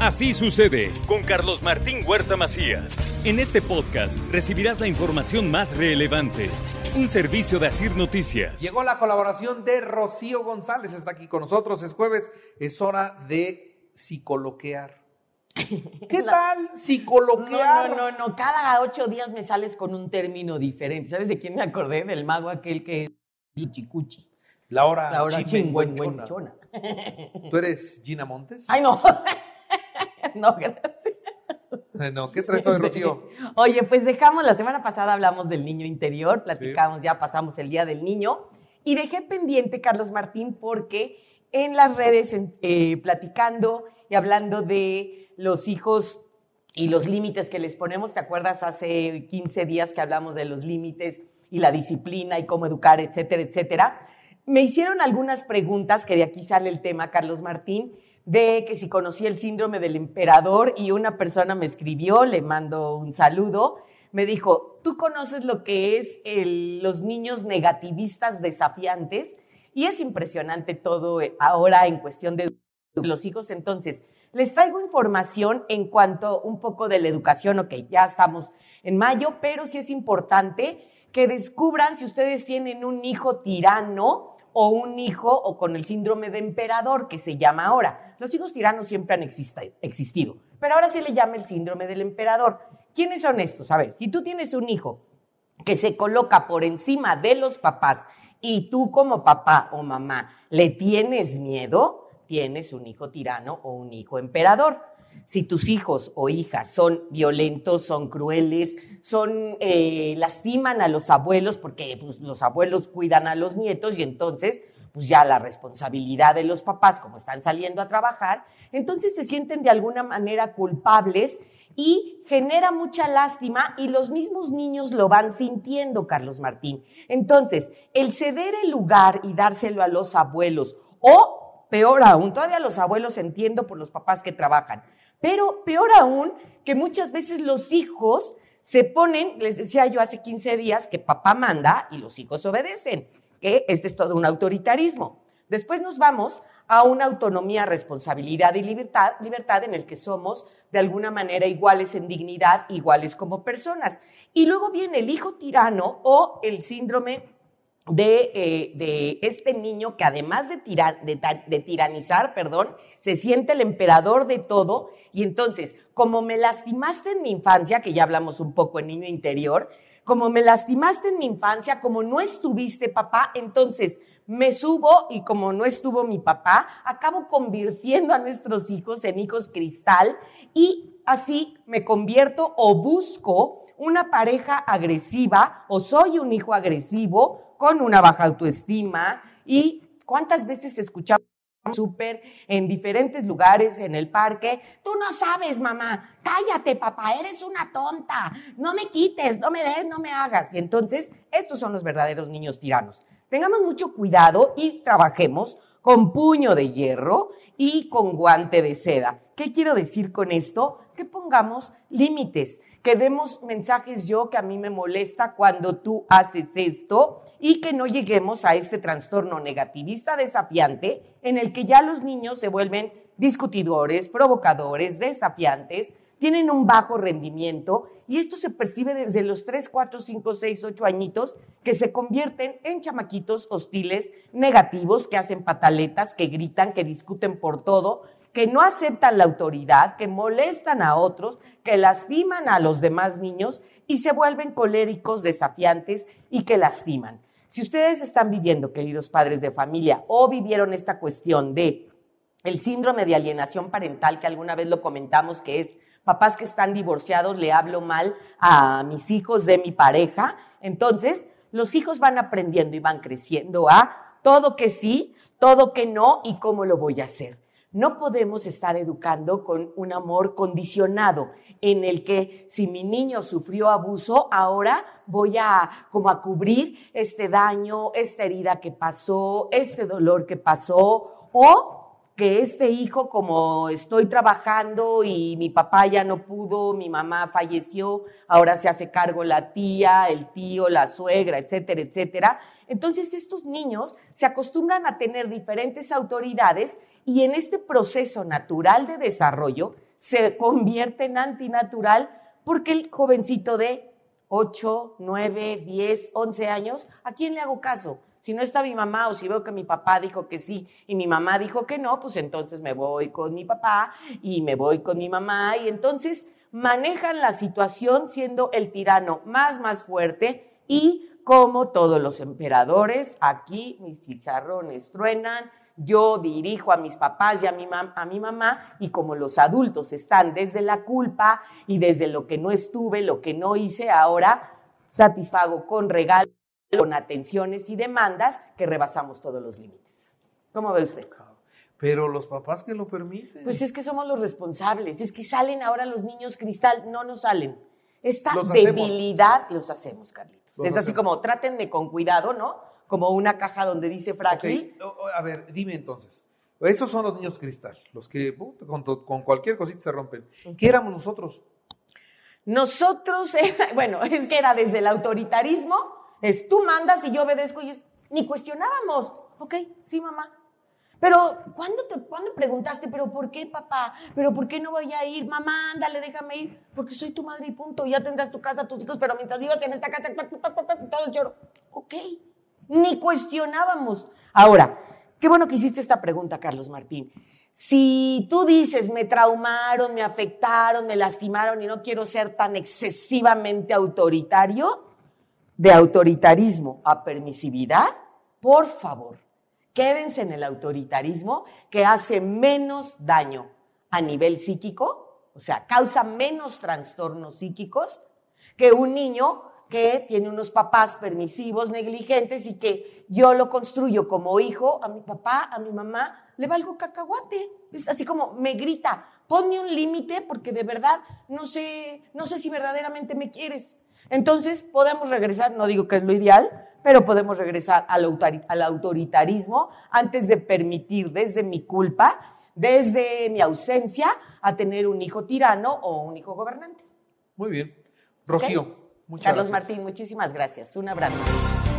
Así sucede con Carlos Martín Huerta Macías. En este podcast recibirás la información más relevante. Un servicio de Asir Noticias. Llegó la colaboración de Rocío González, está aquí con nosotros, es jueves, es hora de psicoloquear. ¿Qué tal psicoloquear? No, no, no, no, cada ocho días me sales con un término diferente. ¿Sabes de quién me acordé? Del mago aquel que es Chicuchi. Laura, Laura. ¿Tú eres Gina Montes? Ay, no. no, gracias. Eh, No, ¿qué traes hoy, Rocío? Oye, pues dejamos, la semana pasada hablamos del niño interior, platicamos, ya pasamos el Día del Niño, y dejé pendiente, Carlos Martín, porque en las redes, eh, platicando y hablando de los hijos y los límites que les ponemos, ¿te acuerdas hace 15 días que hablamos de los límites y la disciplina y cómo educar, etcétera, etcétera? Me hicieron algunas preguntas, que de aquí sale el tema, Carlos Martín, de que si conocía el síndrome del emperador y una persona me escribió, le mando un saludo, me dijo, ¿tú conoces lo que es los niños negativistas desafiantes? Y es impresionante todo eh, ahora en cuestión de los hijos. Entonces, les traigo información en cuanto un poco de la educación, ok, ya estamos en mayo, pero sí es importante que descubran si ustedes tienen un hijo tirano o un hijo o con el síndrome de emperador que se llama ahora. Los hijos tiranos siempre han existido, pero ahora se le llama el síndrome del emperador. ¿Quiénes son estos? A ver, si tú tienes un hijo que se coloca por encima de los papás y tú como papá o mamá le tienes miedo, tienes un hijo tirano o un hijo emperador. Si tus hijos o hijas son violentos, son crueles, son eh, lastiman a los abuelos porque pues, los abuelos cuidan a los nietos y entonces pues ya la responsabilidad de los papás como están saliendo a trabajar, entonces se sienten de alguna manera culpables y genera mucha lástima y los mismos niños lo van sintiendo, Carlos Martín. Entonces, el ceder el lugar y dárselo a los abuelos o peor aún, todavía los abuelos entiendo por los papás que trabajan, pero peor aún que muchas veces los hijos se ponen, les decía yo hace 15 días que papá manda y los hijos obedecen, que este es todo un autoritarismo. Después nos vamos a una autonomía, responsabilidad y libertad, libertad en el que somos de alguna manera iguales en dignidad, iguales como personas. Y luego viene el hijo tirano o el síndrome de, eh, este niño que además de, de tiranizar, perdón, se siente el emperador de todo y entonces, como me lastimaste en mi infancia, que ya hablamos un poco en niño interior, como me lastimaste en mi infancia, como no estuviste papá, entonces me subo y como no estuvo mi papá, acabo convirtiendo a nuestros hijos en hijos cristal y así me convierto o busco una pareja agresiva o soy un hijo agresivo con una baja autoestima. Y cuántas veces escuchamos súper en diferentes lugares, en el parque. Tú no sabes, mamá. Cállate, papá. Eres una tonta. No me quites, no me des, no me hagas. Y entonces, estos son los verdaderos niños tiranos. Tengamos mucho cuidado y trabajemos con puño de hierro y con guante de seda. ¿Qué quiero decir con esto? Que pongamos límites, que demos mensajes yo que a mí me molesta cuando tú haces esto y que no lleguemos a este trastorno negativista desafiante en el que ya los niños se vuelven discutidores, provocadores, desafiantes, tienen un bajo rendimiento y esto se percibe desde los 3, 4, 5, 6, 8 añitos que se convierten en chamaquitos hostiles, negativos, que hacen pataletas, que gritan, que discuten por todo, que no aceptan la autoridad, que molestan a otros, que lastiman a los demás niños y se vuelven coléricos, desafiantes y que lastiman. Si ustedes están viviendo, queridos padres de familia, o vivieron esta cuestión de el síndrome de alienación parental, que alguna vez lo comentamos, que es papás que están divorciados, le hablo mal a mis hijos de mi pareja, entonces los hijos van aprendiendo y van creciendo a todo que sí, todo que no y cómo lo voy a hacer. No podemos estar educando con un amor condicionado en el que si mi niño sufrió abuso, ahora voy a como a cubrir este daño, esta herida que pasó, este dolor que pasó o que este hijo, como estoy trabajando y mi papá ya no pudo, mi mamá falleció, ahora se hace cargo la tía, el tío, la suegra, etcétera, etcétera. Entonces estos niños se acostumbran a tener diferentes autoridades y en este proceso natural de desarrollo se convierte en antinatural porque el jovencito de 8, 9, 10, 11 años, ¿a quién le hago caso? Si no está mi mamá o si veo que mi papá dijo que sí y mi mamá dijo que no, pues entonces me voy con mi papá y me voy con mi mamá. Y entonces manejan la situación siendo el tirano más, más fuerte y como todos los emperadores, aquí mis chicharrones truenan, yo dirijo a mis papás y a mi, a mi mamá y como los adultos están desde la culpa y desde lo que no estuve, lo que no hice, ahora satisfago con regalos con atenciones y demandas que rebasamos todos los límites. ¿Cómo ve usted? Pero los papás que lo permiten. Pues es que somos los responsables. Es que salen ahora los niños cristal, no nos salen. Esta debilidad los hacemos, Carlitos. es así como trátenme con cuidado, ¿no? Como una caja donde dice frágil. A ver, dime entonces. Esos son los niños cristal, los que con, con, cualquier cosita se rompen. ¿Qué éramos nosotros? Nosotros, bueno, es que era desde el autoritarismo es tú mandas y yo obedezco y es, ni cuestionábamos. Ok, sí, mamá. Pero, ¿cuándo, te, ¿cuándo preguntaste, pero por qué, papá? ¿Pero por qué no voy a ir? Mamá, ándale, déjame ir. Porque soy tu madre y punto. Ya tendrás tu casa, tus hijos, pero mientras vivas en esta casa, todo el choro. Ok, ni cuestionábamos. Ahora, qué bueno que hiciste esta pregunta, Carlos Martín. Si tú dices, me traumaron, me afectaron, me lastimaron y no quiero ser tan excesivamente autoritario, de autoritarismo a permisividad, por favor, quédense en el autoritarismo que hace menos daño a nivel psíquico, o sea, causa menos trastornos psíquicos que un niño que tiene unos papás permisivos, negligentes y que yo lo construyo como hijo, a mi papá, a mi mamá, le valgo cacahuate. Es así como me grita, ponme un límite porque de verdad no sé, no sé si verdaderamente me quieres. Entonces podemos regresar, no digo que es lo ideal, pero podemos regresar al, autoritarismo antes de permitir desde mi culpa, desde mi ausencia, a tener un hijo tirano o un hijo gobernante. Muy bien. Rocío, muchas Carlos Martín, muchísimas gracias. Un abrazo.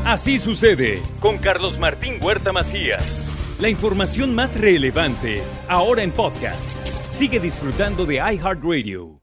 Así sucede con Carlos Martín Huerta Macías. La información más relevante, ahora en podcast. Sigue disfrutando de iHeartRadio.